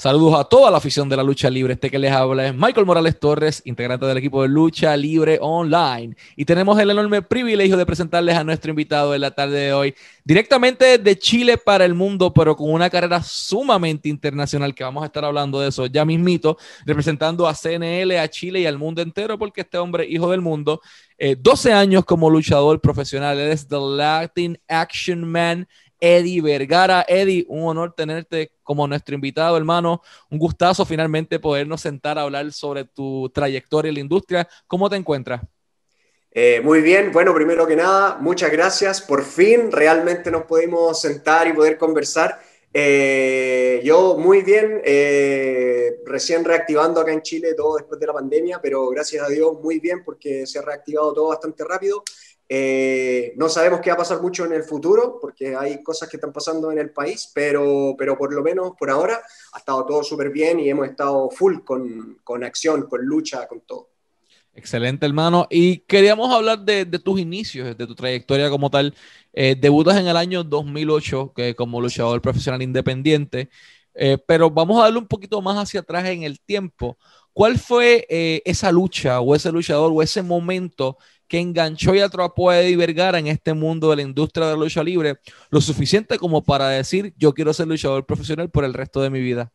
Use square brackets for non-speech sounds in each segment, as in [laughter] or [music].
Saludos a toda la afición de la lucha libre. Este que les habla es Michael Morales Torres, integrante del equipo de Lucha Libre Online. Y tenemos el enorme privilegio de presentarles a nuestro invitado en la tarde de hoy, directamente de Chile para el mundo, pero con una carrera sumamente internacional, que vamos a estar hablando de eso ya mismito, representando a CNL, a Chile y al mundo entero, porque este hombre, hijo del mundo, 12 eh, años como luchador profesional, es The Latin Action Man Eddie Vergara. Eddie, un honor tenerte como nuestro invitado, hermano. Un gustazo finalmente podernos sentar a hablar sobre tu trayectoria en la industria. ¿Cómo te encuentras? Eh, muy bien, bueno, primero que nada, muchas gracias. Por fin realmente nos pudimos sentar y poder conversar. Eh, yo muy bien, eh, recién reactivando acá en Chile todo después de la pandemia, pero gracias a Dios muy bien porque se ha reactivado todo bastante rápido. Eh, no sabemos qué va a pasar mucho en el futuro, porque hay cosas que están pasando en el país, pero, pero por lo menos por ahora ha estado todo súper bien y hemos estado full con, con, acción, con lucha, con todo. Excelente, hermano. Y queríamos hablar de, de tus inicios, de tu trayectoria como tal. Eh, debutas en el año 2008 que, como luchador profesional independiente, eh, pero vamos a darle un poquito más hacia atrás en el tiempo. ¿Cuál fue esa lucha o ese luchador o ese momento que enganchó y atrapó a Eddie Vergara en este mundo de la industria de la lucha libre lo suficiente como para decir yo quiero ser luchador profesional por el resto de mi vida?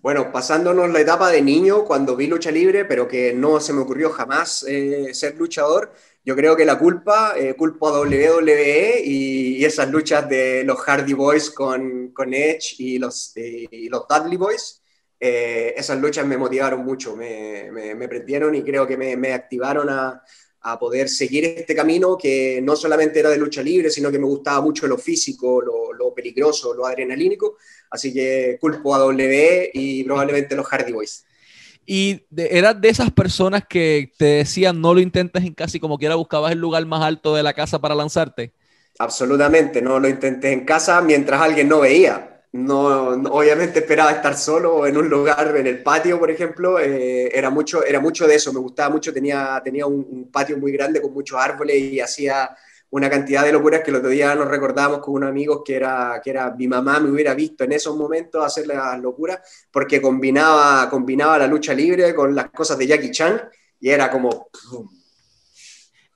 Bueno, pasándonos la etapa de niño, cuando vi lucha libre, pero que no se me ocurrió jamás eh, ser luchador, yo creo que la culpa, eh, culpa a WWE y, esas luchas de los Hardy Boys con, con Edge y los, y los Dudley Boys, eh, esas luchas me motivaron mucho, me, me, prendieron y creo que me, me activaron a, a poder seguir este camino que no solamente era de lucha libre, sino que me gustaba mucho lo físico, lo, lo peligroso, lo adrenalínico. Así que culpo a W y probablemente los Hardy Boys. Y eras de esas personas que te decían no lo intentes en casa y como quiera buscabas el lugar más alto de la casa para lanzarte. Absolutamente, no lo intenté en casa mientras alguien no veía no, obviamente esperaba estar solo en un lugar, en el patio, por ejemplo, eh, era, mucho, era mucho de eso, me gustaba mucho, tenía, tenía un, patio muy grande con muchos árboles y hacía una cantidad de locuras que el otro día nos recordábamos con unos amigos que era, que era mi mamá me hubiera visto en esos momentos hacer las locuras, porque combinaba, combinaba la lucha libre con las cosas de Jackie Chan y era como...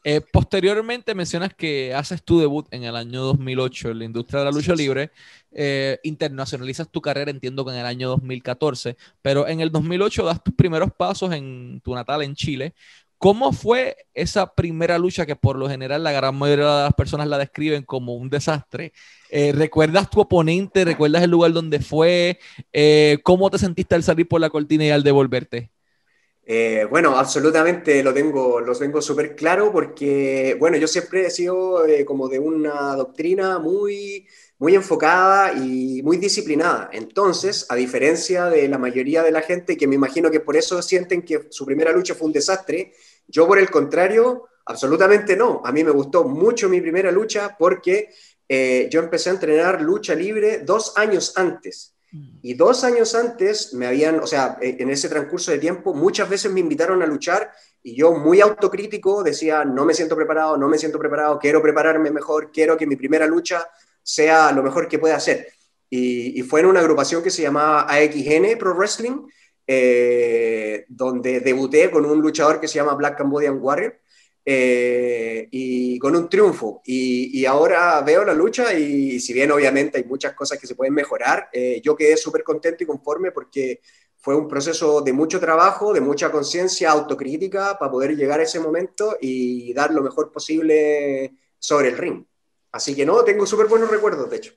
Eh, posteriormente mencionas que haces tu debut en el año 2008 en la industria de la lucha libre, eh, internacionalizas tu carrera, entiendo que en el año 2014, pero en el 2008 das tus primeros pasos en tu natal en Chile. ¿Cómo fue esa primera lucha que por lo general la gran mayoría de las personas la describen como un desastre? Eh, ¿Recuerdas tu oponente? ¿Recuerdas el lugar donde fue? ¿Cómo te sentiste al salir por la cortina y al devolverte? Eh, bueno, absolutamente lo tengo, lo tengo súper claro porque, bueno, yo siempre he sido eh, como de una doctrina muy, muy enfocada y muy disciplinada. Entonces, a diferencia de la mayoría de la gente, que me imagino que por eso sienten que su primera lucha fue un desastre, yo por el contrario, absolutamente no. A mí me gustó mucho mi primera lucha porque eh, yo empecé a entrenar lucha libre dos años antes. Y dos años antes me habían, o sea, e, en ese transcurso de tiempo, muchas veces me invitaron a luchar y yo muy autocrítico decía, no me siento preparado, no me siento preparado, quiero prepararme mejor, quiero que mi primera lucha sea lo mejor que pueda hacer. Y, fue en una agrupación que se llamaba AXN Pro Wrestling, eh, donde debuté con un luchador que se llama Black Cambodian Warrior. Eh, y con un triunfo. Y, ahora veo la lucha y, si bien obviamente hay muchas cosas que se pueden mejorar, eh, yo quedé súper contento y conforme porque fue un proceso de mucho trabajo, de mucha conciencia, autocrítica para poder llegar a ese momento y dar lo mejor posible sobre el ring. Así que no, tengo súper buenos recuerdos, de hecho.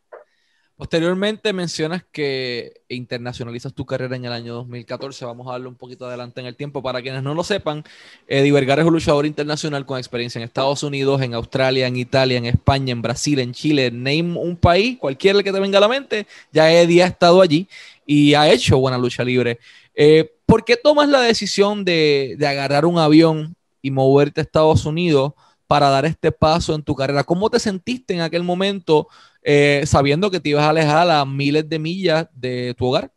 Posteriormente mencionas que internacionalizas tu carrera en el año 2014. Vamos a darle un poquito adelante en el tiempo. Para quienes no lo sepan, Eddie Vergara es un luchador internacional con experiencia en Estados Unidos, en Australia, en Italia, en España, en Brasil, en Chile. Name un país, cualquiera que te venga a la mente. Ya Eddie ha estado allí y ha hecho buena lucha libre. Eh, ¿Por qué tomas la decisión de, de agarrar un avión y moverte a Estados Unidos para dar este paso en tu carrera? ¿Cómo te sentiste en aquel momento? Eh, sabiendo que te ibas a alejar a miles de millas de tu hogar?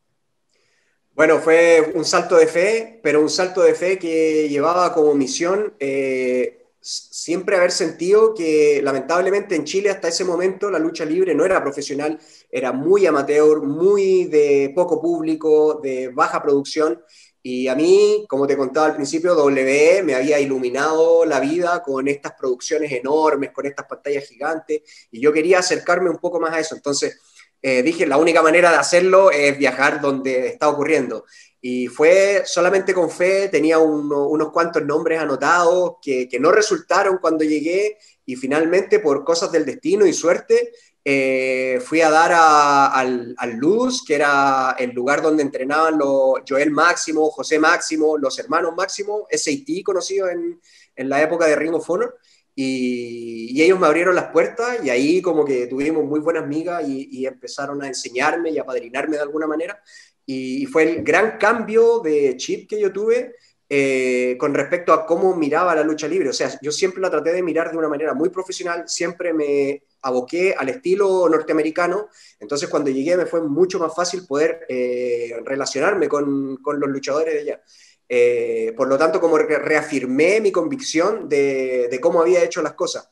Bueno, fue un salto de fe, pero un salto de fe que llevaba como misión eh, siempre haber sentido que lamentablemente en Chile hasta ese momento la lucha libre no era profesional era muy amateur, muy de poco público, de baja producción. Y a mí, como te contaba al principio, W me había iluminado la vida con estas producciones enormes, con estas pantallas gigantes, y yo quería acercarme un poco más a eso. Entonces eh, dije, la única manera de hacerlo es viajar donde está ocurriendo. Y fue solamente con fe, tenía unos cuantos nombres anotados que, que, no resultaron cuando llegué y finalmente por cosas del destino y suerte eh, fui a dar al, al, Luz, que era el lugar donde entrenaban los Joel Máximo, José Máximo, los hermanos Máximo, SAT conocido en, en la época de Ring of Honor. Y, y, ellos me abrieron las puertas y ahí como que tuvimos muy buenas migas y, y empezaron a enseñarme y a padrinarme de alguna manera. Y, fue el gran cambio de chip que yo tuve eh, con respecto a cómo miraba la lucha libre. O sea, yo siempre la traté de mirar de una manera muy profesional, siempre me aboqué al estilo norteamericano, entonces cuando llegué me fue mucho más fácil poder eh, relacionarme con, con, los luchadores de allá. Eh, por lo tanto, como reafirmé mi convicción de, de cómo había hecho las cosas.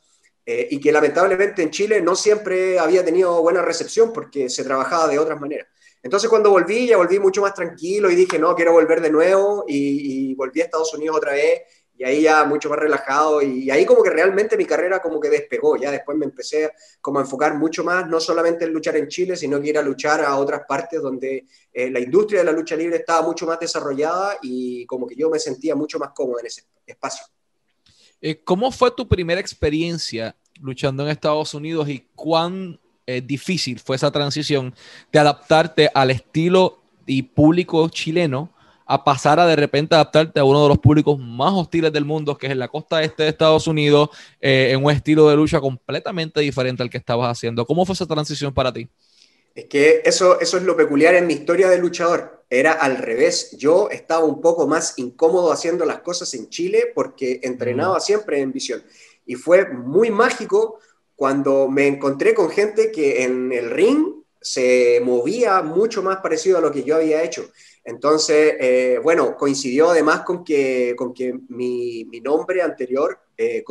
y que lamentablemente en Chile no siempre había tenido buena recepción porque se trabajaba de otras maneras. Entonces cuando volví, ya volví mucho más tranquilo y dije, no, quiero volver de nuevo y, volví a Estados Unidos otra vez y ahí ya mucho más relajado y, ahí como que realmente mi carrera como que despegó, ya después me empecé como a enfocar mucho más, no solamente en luchar en Chile, sino que ir a luchar a otras partes donde eh, la industria de la lucha libre estaba mucho más desarrollada y como que yo me sentía mucho más cómodo en ese espacio. Eh, ¿Cómo fue tu primera experiencia luchando en Estados Unidos y cuán difícil fue esa transición de adaptarte al estilo y público chileno a pasar a de repente adaptarte a uno de los públicos más hostiles del mundo, que es en la costa este de Estados Unidos, eh, en un estilo de lucha completamente diferente al que estabas haciendo. ¿Cómo fue esa transición para ti? Es que eso, eso es lo peculiar en mi historia de luchador. Era al revés. Yo estaba un poco más incómodo haciendo las cosas en Chile porque entrenaba siempre en visión. Y fue muy mágico cuando me encontré con gente que en el ring se movía mucho más parecido a lo que yo había hecho. Entonces, eh, bueno, coincidió además con que, con que mi, mi nombre anterior, eh,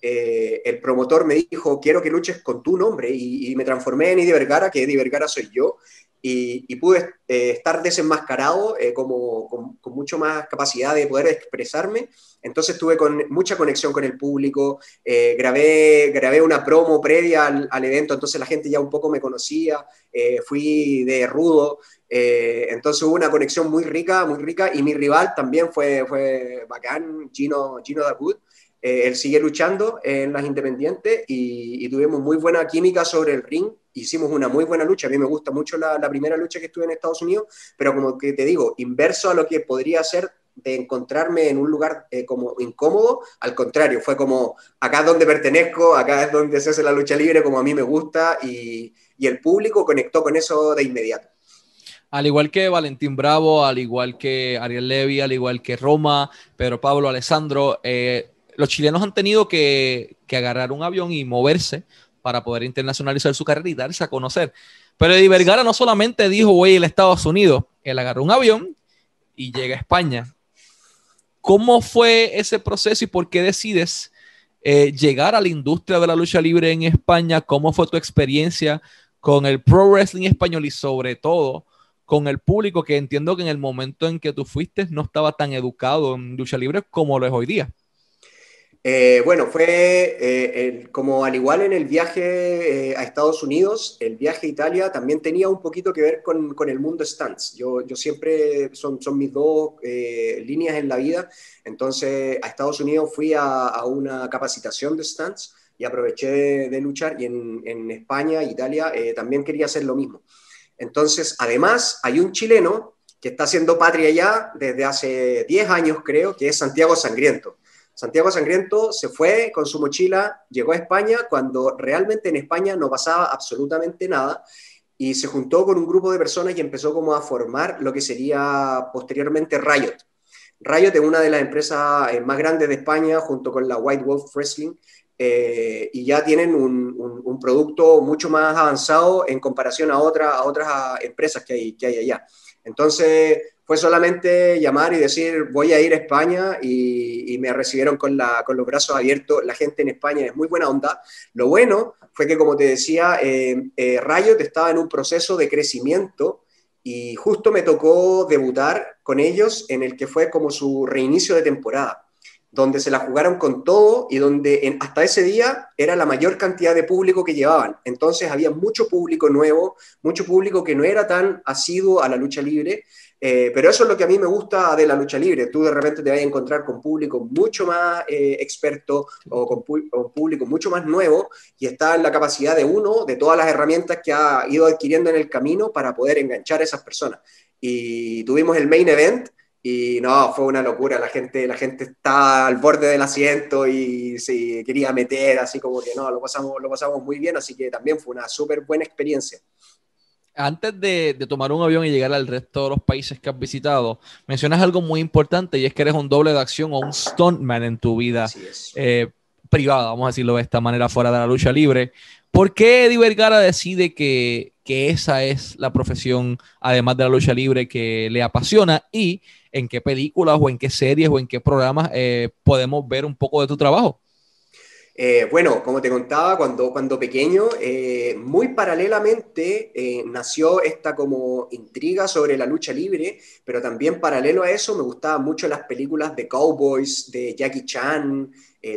eh, el promotor me dijo, quiero que luches con tu nombre, y, me transformé en Eddie Vergara, que Eddie Vergara soy yo, y, pude eh, estar desenmascarado como, con, mucho más capacidad de poder expresarme. Entonces tuve con, mucha conexión con el público, grabé, grabé una promo previa al, al, evento, entonces la gente ya un poco me conocía, fui de rudo, entonces hubo una conexión muy rica, muy rica, y mi rival también fue, fue bacán, Gino, Gino Dawood. él sigue luchando en las independientes y, y tuvimos muy buena química sobre el ring hicimos una muy buena lucha. A mí me gusta mucho la, primera lucha que estuve en Estados Unidos, pero como que te digo, inverso a lo que podría ser de encontrarme en un lugar eh, como incómodo, al contrario, fue como acá es donde pertenezco, acá es donde se hace la lucha libre como a mí me gusta y, el público conectó con eso de inmediato. Al igual que Valentín Bravo, al igual que Ariel Levy, al igual que Roma, Pedro Pablo, Alessandro, eh, los chilenos han tenido que, agarrar un avión y moverse para poder internacionalizar su carrera y darse a conocer. Pero Eddie Vergara no solamente dijo voy a Estados Unidos, él agarró un avión y llega a España. ¿Cómo fue ese proceso y por qué decides eh, llegar a la industria de la lucha libre en España? ¿Cómo fue tu experiencia con el pro wrestling español y sobre todo con el público que entiendo que en el momento en que tú fuiste no estaba tan educado en lucha libre como lo es hoy día? Eh, bueno, fue eh, como al igual en el viaje eh, a Estados Unidos, el viaje a Italia también tenía un poquito que ver con, con el mundo stands. Yo, yo siempre, son, son mis dos líneas en la vida, entonces a Estados Unidos fui a, a una capacitación de stands y aproveché de, luchar y en, en España, Italia, también quería hacer lo mismo. Entonces, además, hay un chileno que está haciendo patria ya desde hace 10 años, creo, que es Santiago Sangriento. Santiago Sangriento se fue con su mochila, llegó a España cuando realmente en España no pasaba absolutamente nada y se juntó con un grupo de personas y empezó como a formar lo que sería posteriormente Riot. Riot es una de las empresas eh, más grandes de España junto con la White Wolf Wrestling y ya tienen un, producto mucho más avanzado en comparación a, otra, a otras empresas que hay, allá. Entonces, fue solamente llamar y decir, voy a ir a España y, me recibieron con, los brazos abiertos. La gente en España es muy buena onda. Lo bueno fue que, como te decía, eh, eh, estaba en un proceso de crecimiento y justo me tocó debutar con ellos en el que fue como su reinicio de temporada donde se la jugaron con todo y donde hasta ese día era la mayor cantidad de público que llevaban. Entonces había mucho público nuevo, mucho público que no era tan asiduo a la lucha libre, eh, pero eso es lo que a mí me gusta de la lucha libre. Tú de repente te vas a encontrar con público mucho más eh, experto o con, con, público mucho más nuevo y está en la capacidad de uno, de todas las herramientas que ha ido adquiriendo en el camino para poder enganchar a esas personas. Y tuvimos el main event y no, fue una locura, la gente, la gente está al borde del asiento y se quería meter, así como que no, lo pasamos, lo pasamos muy bien, así que también fue una súper buena experiencia. Antes de, tomar un avión y llegar al resto de los países que has visitado, mencionas algo muy importante y es que eres un doble de acción o un stuntman en tu vida eh, privada, vamos a decirlo de esta manera, fuera de la lucha libre. ¿Por qué Eddie Vergara decide que, que esa es la profesión, además de la lucha libre, que le apasiona? Y en qué películas o en qué series o en qué programas eh, podemos ver un poco de tu trabajo. Eh, bueno, como te contaba, cuando, cuando pequeño, eh, muy paralelamente nació esta como intriga sobre la lucha libre, pero también paralelo a eso me gustaban mucho las películas de cowboys, de Jackie Chan,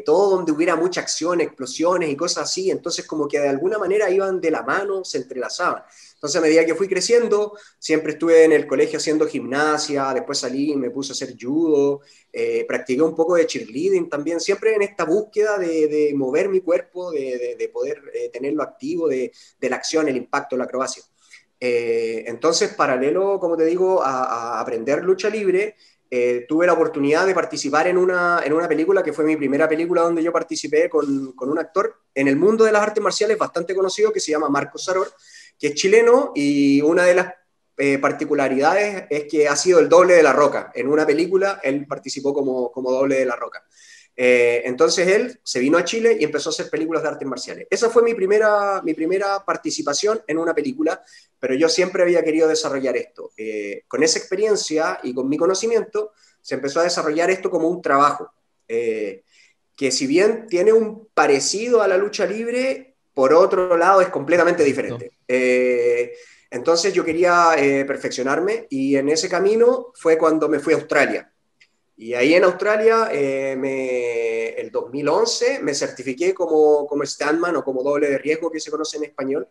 todo donde hubiera mucha acción, explosiones y cosas así, entonces como que de alguna manera iban de la mano, se entrelazaban. Entonces, a medida que fui creciendo, siempre estuve en el colegio haciendo gimnasia, después salí y me puse a hacer judo, eh, practiqué un poco de cheerleading también, siempre en esta búsqueda de, mover mi cuerpo, de, poder eh, tenerlo activo, de, la acción, el impacto, la acrobacia. Eh, entonces, paralelo, como te digo, a, aprender lucha libre, tuve la oportunidad de participar en una, en una película que fue mi primera película donde yo participé con, con un actor en el mundo de las artes marciales bastante conocido que se llama Marco Saror que es chileno y una de las eh, particularidades es que ha sido el doble de La Roca. En una película él participó como, como doble de La Roca. Eh, entonces él se vino a Chile y empezó a hacer películas de artes marciales. Esa fue mi primera, mi primera participación en una película, pero yo siempre había querido desarrollar esto. Eh, con esa experiencia y con mi conocimiento, se empezó a desarrollar esto como un trabajo, que si bien tiene un parecido a la lucha libre, por otro lado es completamente diferente. Eh, entonces yo quería eh, perfeccionarme y en ese camino fue cuando me fui a Australia. Y ahí en Australia, eh, el 2011, me certifiqué como, como standman o como doble de riesgo que se conoce en español.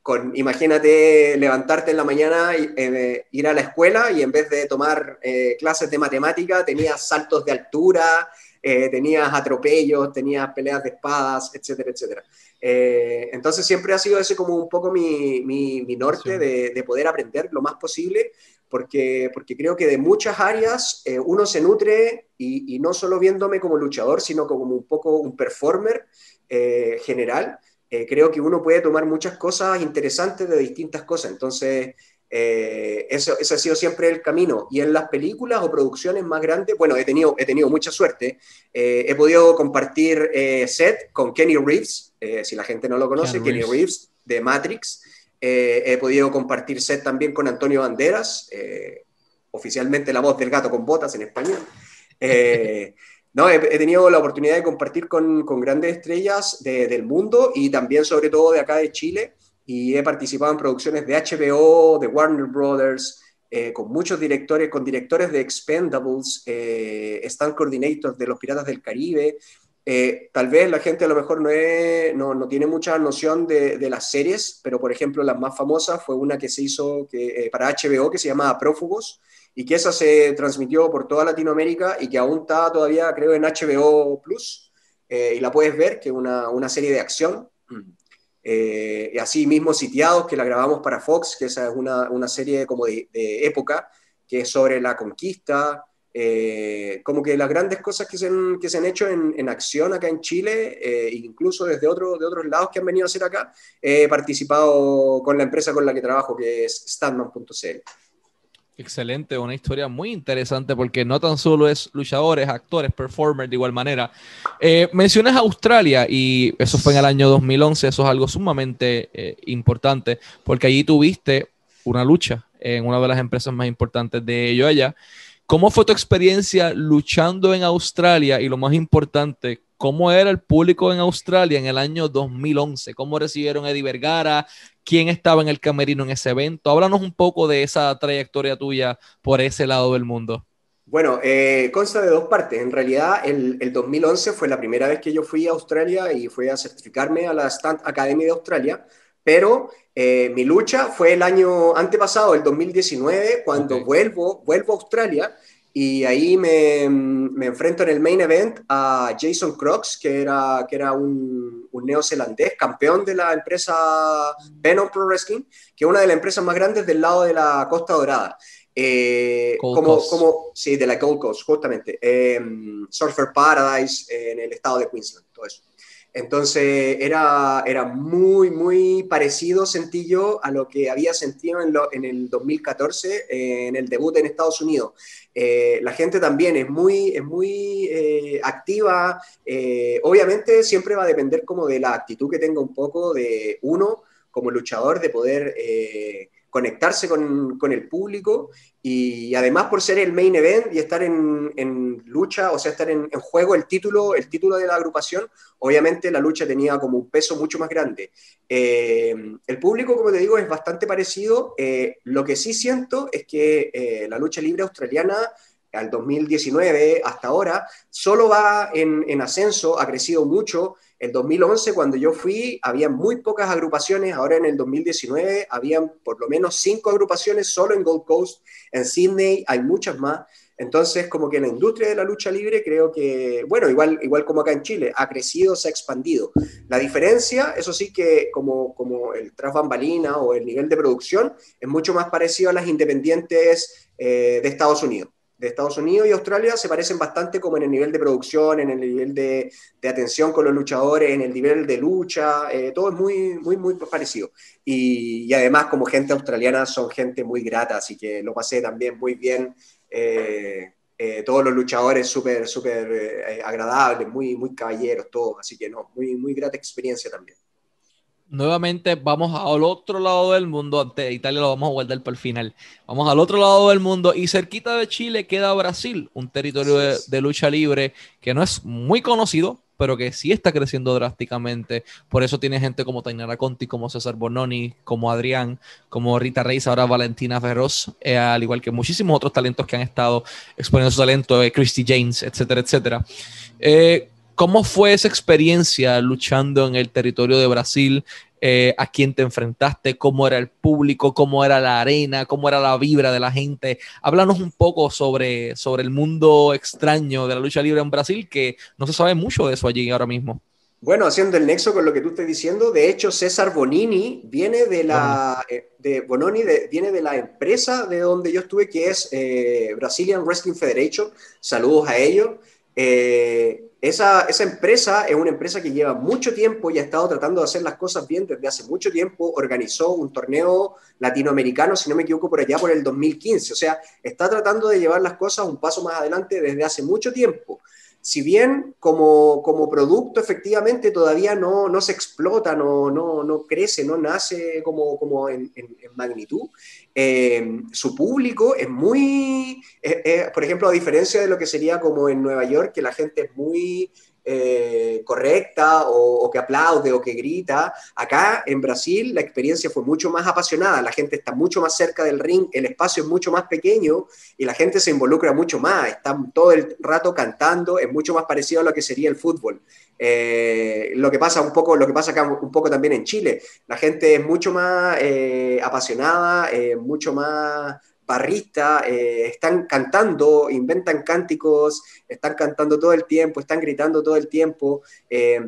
con, imagínate levantarte en la mañana, y, ir a la escuela y en vez de tomar clases de matemática, tenías saltos de altura, eh, tenías atropellos, tenías peleas de espadas, etcétera, etcétera. Eh, entonces siempre ha sido ese como un poco mi, mi, norte de, de, poder aprender lo más posible, porque, porque creo que de muchas áreas eh, uno se nutre y, y, no solo viéndome como luchador, sino como un poco un performer general. creo que uno puede tomar muchas cosas interesantes de distintas cosas. Entonces, eh, eso, ese ha sido siempre el camino. Y en las películas o producciones más grandes, bueno, he tenido, he tenido mucha suerte. Eh, he podido compartir eh, set con Kenny Reeves, si la gente no lo conoce, Kenny Reeves, de Matrix. He podido compartir set también con Antonio Banderas, oficialmente la voz del gato con botas en español. no, he, tenido la oportunidad de compartir con, grandes estrellas del mundo y también sobre todo de acá de Chile y he participado en producciones de HBO, de Warner Brothers, eh, con muchos directores, con directores de Expendables, eh, stand coordinators de los Piratas del Caribe. Eh, tal vez la gente a lo mejor no, no, tiene mucha noción de, de, las series, pero por ejemplo la más famosa fue una que se hizo que, eh, para HBO que se llamaba Prófugos y que esa se transmitió por toda Latinoamérica y que aún está todavía creo en HBO Plus y la puedes ver, que es una, una serie de acción. Eh, y así mismo Sitiados, que la grabamos para Fox, que esa es una, una serie como de, época, que es sobre la conquista, eh, como que las grandes cosas que se han, que se han hecho en, en acción acá en Chile, eh, incluso desde otro, de otros lados que han venido a hacer acá, he participado con la empresa con la que trabajo, que es standman.cl. Excelente, una historia muy interesante porque no tan solo es luchadores, actores, performers de igual manera. Eh, mencionas Australia y eso fue en el año 2011, eso es algo sumamente eh, importante porque allí tuviste una lucha en una de las empresas más importantes de ello allá. ¿Cómo fue tu experiencia luchando en Australia y lo más importante, cómo era el público en Australia en el año 2011? ¿Cómo recibieron a Eddie Vergara? ¿Quién estaba en el camerino en ese evento? Háblanos un poco de esa trayectoria tuya por ese lado del mundo. Bueno, eh, consta de dos partes. En realidad, el, el, 2011 fue la primera vez que yo fui a Australia y fui a certificarme a la Stunt Academy de Australia, pero eh, mi lucha fue el año antepasado, el 2019, cuando vuelvo, vuelvo a Australia y ahí me, me, enfrento en el main event a Jason Crocs, que era, que era un, un neozelandés, campeón de la empresa Venom Pro Wrestling, que es una de las empresas más grandes del lado de la Costa Dorada. Eh, como, como, sí, de la Gold Coast, justamente. Eh, Surfer Paradise en el estado de Queensland, todo eso. Entonces era, era muy, muy parecido, sentí yo, a lo que había sentido en, en el 2014 eh, en el debut en Estados Unidos. Eh, la gente también es muy, es muy eh, activa. obviamente siempre va a depender como de la actitud que tenga un poco de uno como luchador, de poder conectarse con, con, el público y además por ser el main event y estar en, en lucha, o sea, estar en, en, juego el título, el título de la agrupación, obviamente la lucha tenía como un peso mucho más grande. Eh, el público, como te digo, es bastante parecido. Eh, lo que sí siento es que eh, la lucha libre australiana al 2019 hasta ahora solo va en, en ascenso, ha crecido mucho. En 2011, cuando yo fui, había muy pocas agrupaciones. Ahora en el 2019 habían por lo menos cinco agrupaciones solo en Gold Coast. En Sydney hay muchas más. Entonces, como que la industria de la lucha libre creo que, bueno, igual, igual como acá en Chile, ha crecido, se ha expandido. La diferencia, eso sí que como, como el tras bambalina o el nivel de producción, es mucho más parecido a las independientes eh, de Estados Unidos de Estados Unidos y Australia se parecen bastante como en el nivel de producción, en el nivel de, de atención con los luchadores, en el nivel de lucha, eh, todo es muy, muy, muy parecido. Y, y, además como gente australiana son gente muy grata, así que lo pasé también muy bien. Eh, eh, todos los luchadores súper, súper agradables, muy, muy caballeros, todos, así que no, muy, muy grata experiencia también nuevamente vamos al otro lado del mundo. Ante Italia lo vamos a guardar para el final. Vamos al otro lado del mundo y cerquita de Chile queda Brasil, un territorio de, lucha libre que no es muy conocido, pero que sí está creciendo drásticamente. Por eso tiene gente como Tainara Conti, como César Bononi, como Adrián, como Rita Reis, ahora Valentina Ferroz, eh, al igual que muchísimos otros talentos que han estado exponiendo su talento, eh, Christy James, etcétera, etcétera. Eh, ¿Cómo fue esa experiencia luchando en el territorio de Brasil? Eh, ¿A quién te enfrentaste? ¿Cómo era el público? ¿Cómo era la arena? ¿Cómo era la vibra de la gente? Háblanos un poco sobre, sobre el mundo extraño de la lucha libre en Brasil, que no se sabe mucho de eso allí ahora mismo. Bueno, haciendo el nexo con lo que tú estás diciendo, de hecho César Bonini viene de la eh, de Bononi viene de la empresa de donde yo estuve, que es eh, Brazilian Wrestling Federation. Saludos a ellos. Eh, esa, esa, empresa es una empresa que lleva mucho tiempo y ha estado tratando de hacer las cosas bien desde hace mucho tiempo. Organizó un torneo latinoamericano, si no me equivoco, por allá por el 2015. O sea, está tratando de llevar las cosas un paso más adelante desde hace mucho tiempo si bien como, como producto efectivamente todavía no, no se explota, no, no, no, crece, no nace como, como en, en, magnitud, eh, su público es muy, eh, eh, por ejemplo, a diferencia de lo que sería como en Nueva York, que la gente es muy eh, correcta o, que aplaude o que grita. Acá en Brasil la experiencia fue mucho más apasionada, la gente está mucho más cerca del ring, el espacio es mucho más pequeño y la gente se involucra mucho más, están todo el rato cantando, es mucho más parecido a lo que sería el fútbol. Eh, lo que pasa un poco, lo que pasa acá un poco también en Chile, la gente es mucho más eh, apasionada, mucho más barrista, eh, están cantando, inventan cánticos, están cantando todo el tiempo, están gritando todo el tiempo, eh,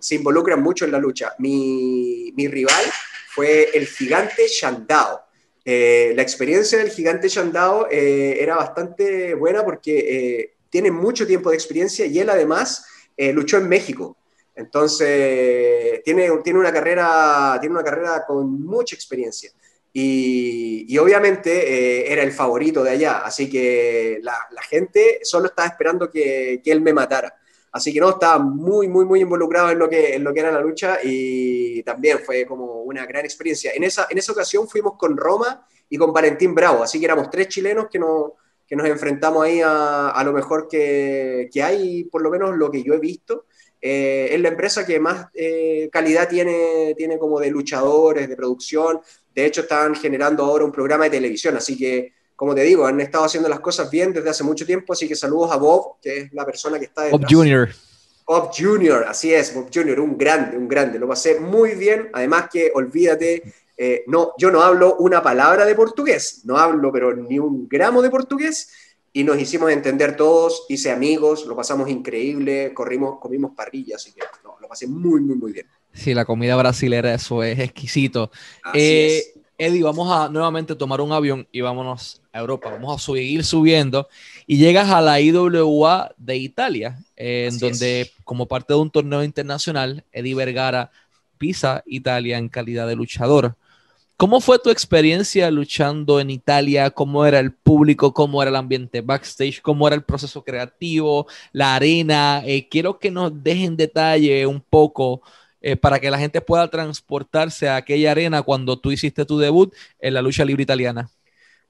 se involucran mucho en la lucha. Mi, mi rival fue el gigante Shandao. Eh, la experiencia del gigante Shandao era bastante buena porque tiene mucho tiempo de experiencia y él además luchó en México. Entonces, tiene, tiene, una carrera, tiene una carrera con mucha experiencia. Y, obviamente eh, era el favorito de allá, así que la, gente solo estaba esperando que, que, él me matara. Así que no, estaba muy, muy, muy involucrado en lo, que, en lo que era la lucha y también fue como una gran experiencia. En esa, en esa ocasión fuimos con Roma y con Valentín Bravo, así que éramos tres chilenos que, no, que nos enfrentamos ahí a, a lo mejor que, que, hay, por lo menos lo que yo he visto. Eh, es la empresa que más eh, calidad tiene, tiene como de luchadores, de producción, de hecho, están generando ahora un programa de televisión, así que, como te digo, han estado haciendo las cosas bien desde hace mucho tiempo, así que saludos a Bob, que es la persona que está detrás. Bob Junior. Bob Junior, así es, Bob Junior, un grande, un grande. Lo pasé muy bien, además que, olvídate, eh, no, yo no hablo una palabra de portugués, no hablo pero ni un gramo de portugués, y nos hicimos entender todos, hice amigos, lo pasamos increíble, corrimos, comimos parrillas, así que no, lo pasé muy, muy, muy bien. Sí, la comida brasilera, eso es exquisito. Eh, Eddie, vamos a nuevamente tomar un avión y vámonos a Europa. Vamos a seguir subiendo y llegas a la IWA de Italia, en donde como parte de un torneo internacional, Eddie Vergara pisa Italia en calidad de luchador. ¿Cómo fue tu experiencia luchando en Italia? ¿Cómo era el público? ¿Cómo era el ambiente backstage? ¿Cómo era el proceso creativo? ¿La arena? Eh, quiero que nos dejen detalle un poco eh, para que la gente pueda transportarse a aquella arena cuando tú hiciste tu debut en la lucha libre italiana?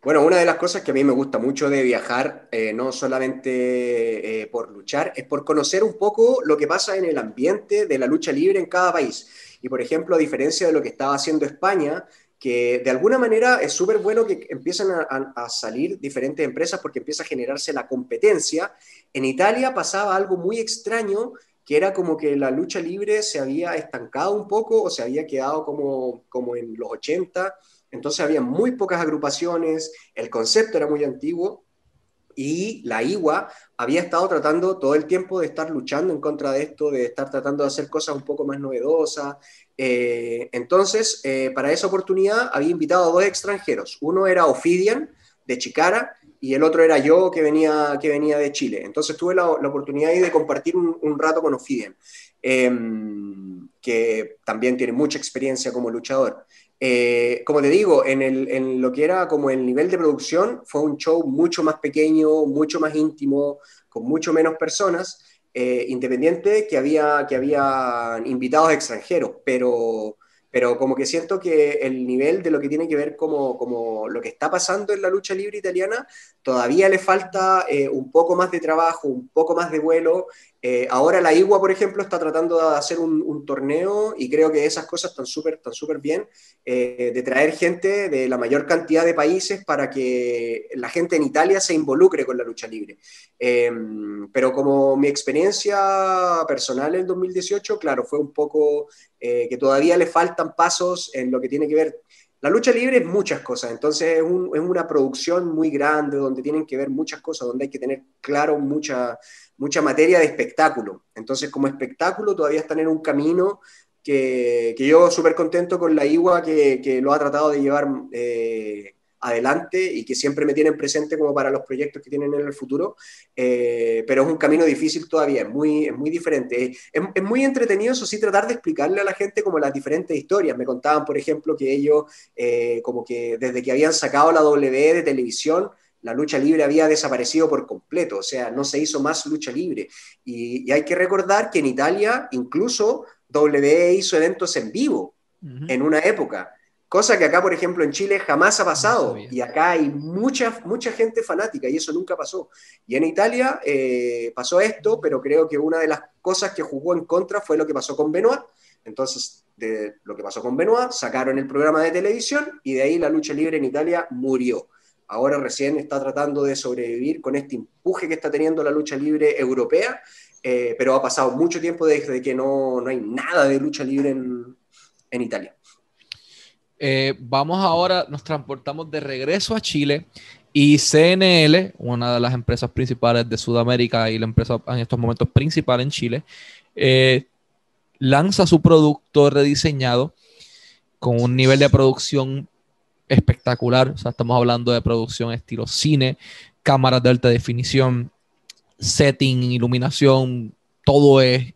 Bueno, una de las cosas que a mí me gusta mucho de viajar, eh, no solamente eh, por luchar, es por conocer un poco lo que pasa en el ambiente de la lucha libre en cada país. Y por ejemplo, a diferencia de lo que estaba haciendo España, que de alguna manera es súper bueno que empiecen a, salir diferentes empresas porque empieza a generarse la competencia. En Italia pasaba algo muy extraño que era como que la lucha libre se había estancado un poco o se había quedado como, como en los 80, entonces había muy pocas agrupaciones, el concepto era muy antiguo y la IWA había estado tratando todo el tiempo de estar luchando en contra de esto, de estar tratando de hacer cosas un poco más novedosas. Eh, entonces, eh, para esa oportunidad había invitado a dos extranjeros. Uno era Ophidian, de Chicara, y el otro era yo que venía, que venía de Chile. Entonces tuve la, oportunidad de compartir un, rato con Ophidian, em, que también tiene mucha experiencia como luchador. Eh, como te digo, en, lo que era como el nivel de producción, fue un show mucho más pequeño, mucho más íntimo, con mucho menos personas, eh, independiente que había, que había invitados extranjeros, pero pero como que siento que el nivel de lo que tiene que ver como, como lo que está pasando en la lucha libre italiana, todavía le falta eh, un poco más de trabajo, un poco más de vuelo. Eh, ahora la Igua, por ejemplo, está tratando de hacer un, torneo y creo que esas cosas están súper están súper bien, eh, de traer gente de la mayor cantidad de países para que la gente en Italia se involucre con la lucha libre. Em, pero como mi experiencia personal en 2018, claro, fue un poco que todavía le faltan pasos en lo que tiene que ver la lucha libre es muchas cosas, entonces es, una producción muy grande donde tienen que ver muchas cosas, donde hay que tener claro mucha, mucha materia de espectáculo. Entonces como espectáculo todavía están en un camino que, yo súper contento con la IWA que, que, lo ha tratado de llevar eh, adelante y que siempre me tienen presente como para los proyectos que tienen en el futuro, eh, pero es un camino difícil todavía, es muy, es muy diferente. Es, muy entretenido, eso sí, tratar de explicarle a la gente como las diferentes historias. Me contaban, por ejemplo, que ellos, eh, como que desde que habían sacado la W de televisión, la lucha libre había desaparecido por completo, o sea, no se hizo más lucha libre. Y, y hay que recordar que en Italia incluso W hizo eventos en vivo en una época. Cosa que acá, por ejemplo, en Chile jamás ha pasado. y acá hay mucha, mucha gente fanática y eso nunca pasó. Y en Italia eh, pasó esto, pero creo que una de las cosas que jugó en contra fue lo que pasó con Benoit. Entonces, de lo que pasó con Benoit, sacaron el programa de televisión y de ahí la lucha libre en Italia murió. Ahora recién está tratando de sobrevivir con este empuje que está teniendo la lucha libre europea, eh, pero ha pasado mucho tiempo desde que no, no hay nada de lucha libre en, en Italia. Eh, vamos ahora, nos transportamos de regreso a Chile y CNL, una de las empresas principales de Sudamérica y la empresa en estos momentos principal en Chile, eh, lanza su producto rediseñado con un nivel de producción espectacular. O sea, estamos hablando de producción estilo cine, cámaras de alta definición, setting, iluminación, todo es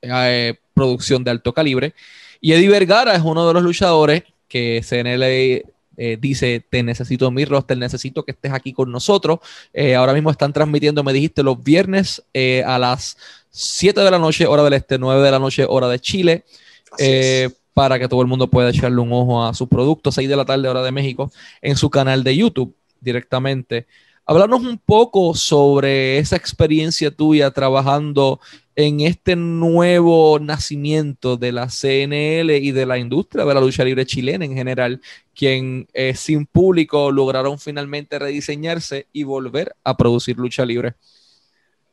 eh, producción de alto calibre. Y Eddie Vergara es uno de los luchadores que CNL eh, dice, te necesito en mi roster, necesito que estés aquí con nosotros. Eh, ahora mismo están transmitiendo, me dijiste, los viernes eh, a las 7 de la noche, hora del este, 9 de la noche, hora de Chile, para que todo el mundo pueda echarle un ojo a sus productos, 6 de la tarde, hora de México, en su canal de YouTube directamente. Hablarnos un poco sobre esa experiencia tuya trabajando en este nuevo nacimiento de la CNL y de la industria de la lucha libre chilena en general, quien eh, sin público lograron finalmente rediseñarse y volver a producir lucha libre.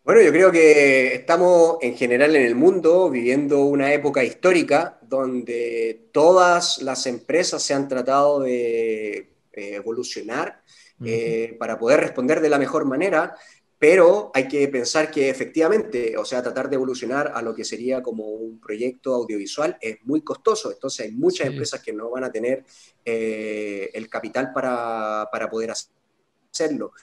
Bueno, yo creo que estamos en general en el mundo viviendo una época histórica donde todas las empresas se han tratado de eh, evolucionar eh, para poder responder de la mejor manera, pero hay que pensar que efectivamente, o sea, tratar de evolucionar a lo que sería como un proyecto audiovisual es muy costoso, entonces hay muchas empresas que no van a tener eh, el capital para, para poder hacerlo.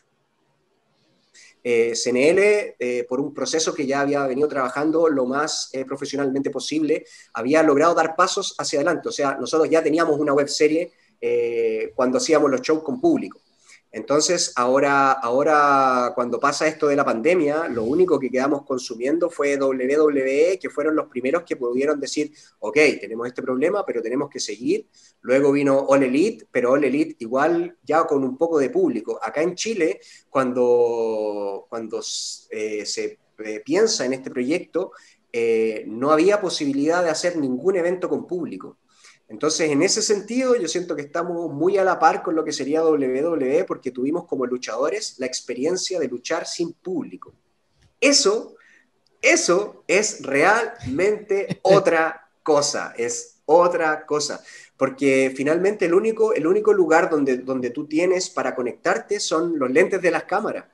Eh, CNL, por un proceso que ya había venido trabajando lo más profesionalmente posible, había logrado dar pasos hacia adelante. O sea, nosotros ya teníamos una web serie cuando hacíamos los shows con público. Entonces, ahora, ahora cuando pasa esto de la pandemia, lo único que quedamos consumiendo fue WWE, que fueron los primeros que pudieron decir, ok, tenemos este problema, pero tenemos que seguir. Luego vino All Elite, pero All Elite igual ya con un poco de público. Acá en Chile, cuando, cuando eh, se eh, piensa en este proyecto, eh, no había posibilidad de hacer ningún evento con público. Entonces, en ese sentido, yo siento que estamos muy a la par con lo que sería WWE porque tuvimos como luchadores la experiencia de luchar sin público. Eso, eso es realmente [laughs] otra cosa, es otra cosa, porque finalmente el único, el único lugar donde, donde tú tienes para conectarte son los lentes de las cámaras.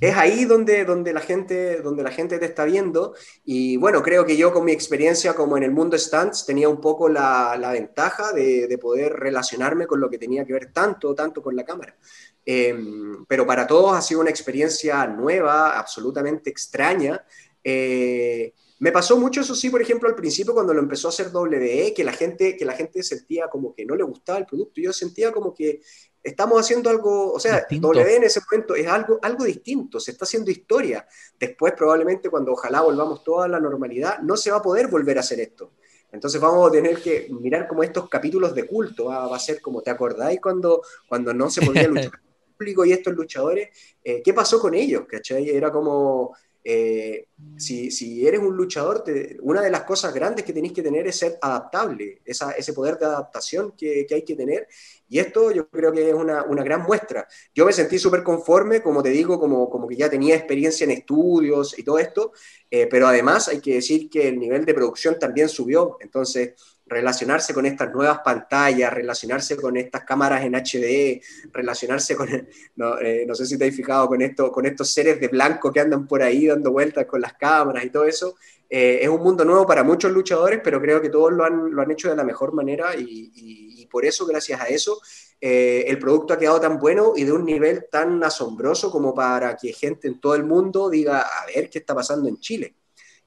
Es ahí donde, donde, la gente, donde la gente te está viendo y bueno, creo que yo con mi experiencia como en el mundo stands tenía un poco la, la ventaja de, de, poder relacionarme con lo que tenía que ver tanto, tanto con la cámara. Em, pero para todos ha sido una experiencia nueva, absolutamente extraña. Eh, me pasó mucho eso sí, por ejemplo, al principio cuando lo empezó a hacer WE, que la gente, que la gente sentía como que no le gustaba el producto. Yo sentía como que estamos haciendo algo, o sea, W en ese momento es algo, algo distinto, se está haciendo historia. Después probablemente cuando ojalá volvamos toda a la normalidad, no se va a poder volver a hacer esto. Entonces vamos a tener que mirar como estos capítulos de culto, va, a ser como, ¿te acordáis cuando, cuando no se podía [laughs] luchar público y estos luchadores? Eh, ¿Qué pasó con ellos? ¿Cachai? Era como, eh, si, eres un luchador, una de las cosas grandes que tenéis que tener es ser adaptable, ese poder de adaptación que, hay que tener. Y esto yo creo que es una, gran muestra. Yo me sentí súper conforme, como te digo, como, como que ya tenía experiencia en estudios y todo esto, eh, pero además hay que decir que el nivel de producción también subió. Entonces, relacionarse con estas nuevas pantallas, relacionarse con estas cámaras en HD, relacionarse con, [laughs] no, eh, no sé si te has fijado con, esto, con estos seres de blanco que andan por ahí dando vueltas con las cámaras y todo eso, eh, es un mundo nuevo para muchos luchadores, pero creo que todos lo han, lo han hecho de la mejor manera y, por eso, gracias a eso, eh, el producto ha quedado tan bueno y de un nivel tan asombroso como para que gente en todo el mundo diga, a ver qué está pasando en Chile.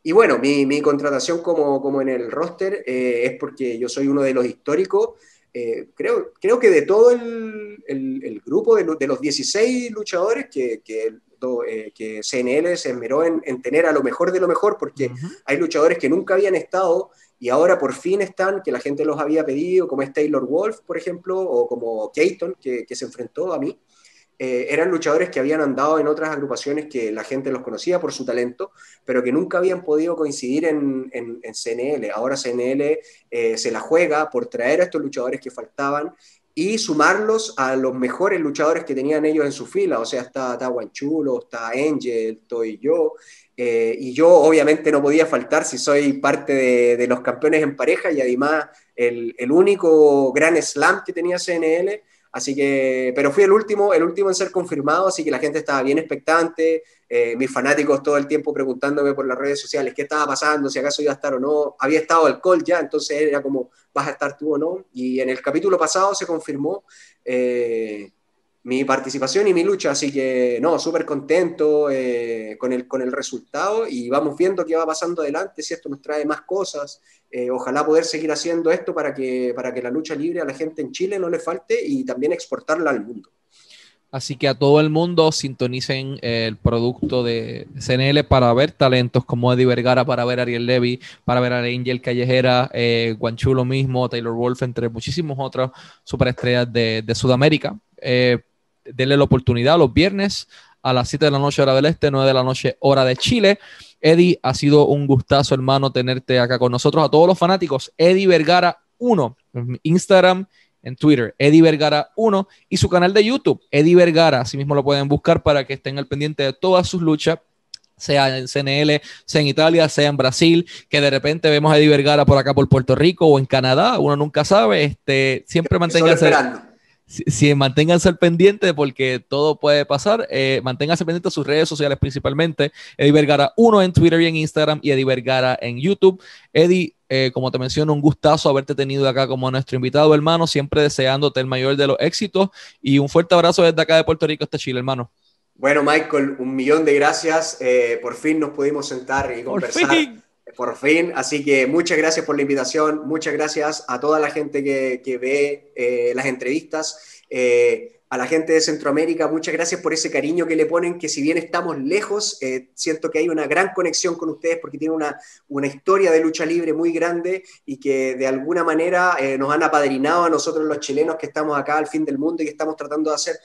Y bueno, mi, mi contratación como, como, en el roster eh, es porque yo soy uno de los históricos. Eh, creo, creo que de todo el, el, el grupo de, de, los 16 luchadores que, que, eh, que CNL se esmeró en, en, tener a lo mejor de lo mejor, porque uh -huh. hay luchadores que nunca habían estado y ahora por fin están, que la gente los había pedido, como es Taylor Wolf, por ejemplo, o como Keaton, que, que se enfrentó a mí eh, eran luchadores que habían andado en otras agrupaciones que la gente los conocía por su talento, pero que nunca habían podido coincidir en, en, en CNL. Ahora CNL eh, se la juega por traer a estos luchadores que faltaban y sumarlos a los mejores luchadores que tenían ellos en su fila. O sea, está, está Chulo, está Angel, estoy yo. Eh, y yo obviamente no podía faltar si soy parte de, de los campeones en pareja y además el, el único gran slam que tenía CNL Así que, pero fui el último, el último en ser confirmado, así que la gente estaba bien expectante, eh, mis fanáticos todo el tiempo preguntándome por las redes sociales qué estaba pasando, si acaso iba a estar o no. Había estado alcohol ya, entonces era como, ¿vas a estar tú o no? Y en el capítulo pasado se confirmó. Eh, mi participación y mi lucha, así que no, súper contento eh, con, el, con el resultado y vamos viendo qué va pasando adelante, si esto nos trae más cosas, eh, ojalá poder seguir haciendo esto para que, para que la lucha libre a la gente en Chile no le falte y también exportarla al mundo. Así que a todo el mundo sintonicen el producto de CNL para ver talentos como Eddie Vergara, para ver a Ariel Levy, para ver a Angel Callejera, eh, Guanchulo mismo, Taylor Wolf, entre muchísimos otros superestrellas de, de Sudamérica. Eh, denle la oportunidad los viernes a las 7 de la noche hora del este, 9 de la noche hora de Chile. Eddie, ha sido un gustazo, hermano, tenerte acá con nosotros. A todos los fanáticos, Eddie Vergara 1, Instagram, en Twitter, Eddie Vergara 1 y su canal de YouTube, Eddie Vergara. Así mismo lo pueden buscar para que estén al pendiente de todas sus luchas sea en CNL, sea en Italia, sea en Brasil, que de repente vemos a Eddie Vergara por acá por Puerto Rico o en Canadá, uno nunca sabe, este, siempre manténganse si, manténganse al pendiente porque todo puede pasar. Eh, manténganse pendiente sus redes sociales principalmente. Eddie Vergara 1 en Twitter y en Instagram y Eddie Vergara en YouTube. Eddie, eh, como te menciono, un gustazo haberte tenido acá como nuestro invitado, hermano. Siempre deseándote el mayor de los éxitos y un fuerte abrazo desde acá de Puerto Rico hasta Chile, hermano. Bueno, Michael, un millón de gracias. Eh, por fin nos pudimos sentar y conversar. Por fin. Por fin, así que muchas gracias por la invitación, muchas gracias a toda la gente que, ve eh, las entrevistas, eh, a la gente de Centroamérica, muchas gracias por ese cariño que le ponen, que si bien estamos lejos, eh, siento que hay una gran conexión con ustedes porque tienen una, una, historia de lucha libre muy grande y que de alguna manera nos han apadrinado a nosotros los chilenos que estamos acá al fin del mundo y que estamos tratando de hacer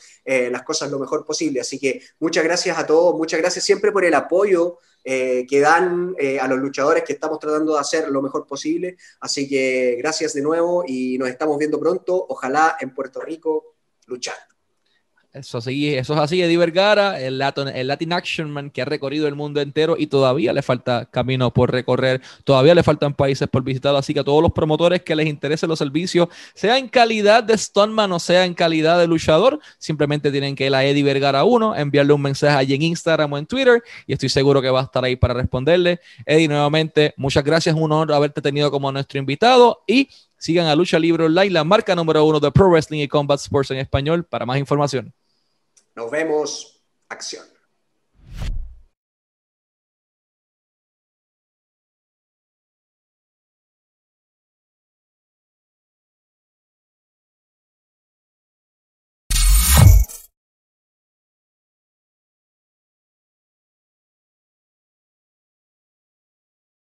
las cosas lo mejor posible. Así que muchas gracias a todos, muchas gracias siempre por el apoyo eh, que dan eh, a los luchadores que estamos tratando de hacer lo mejor posible. Así que gracias de nuevo y nos estamos viendo pronto, ojalá en Puerto Rico, luchando. Eso, sí, eso es así, Eddie Vergara, el Latin, el Latin Action Man que ha recorrido el mundo entero y todavía le falta camino por recorrer, todavía le faltan países por visitar, así que a todos los promotores que les interesen los servicios, sea en calidad de stuntman o sea en calidad de luchador, simplemente tienen que ir a Eddie Vergara 1, enviarle un mensaje allí en Instagram o en Twitter y estoy seguro que va a estar ahí para responderle. Eddie, nuevamente, muchas gracias, un honor haberte tenido como nuestro invitado y sigan a Lucha Libre Online, la marca número uno de Pro Wrestling y Combat Sports en español para más información. Nos vemos. Acción.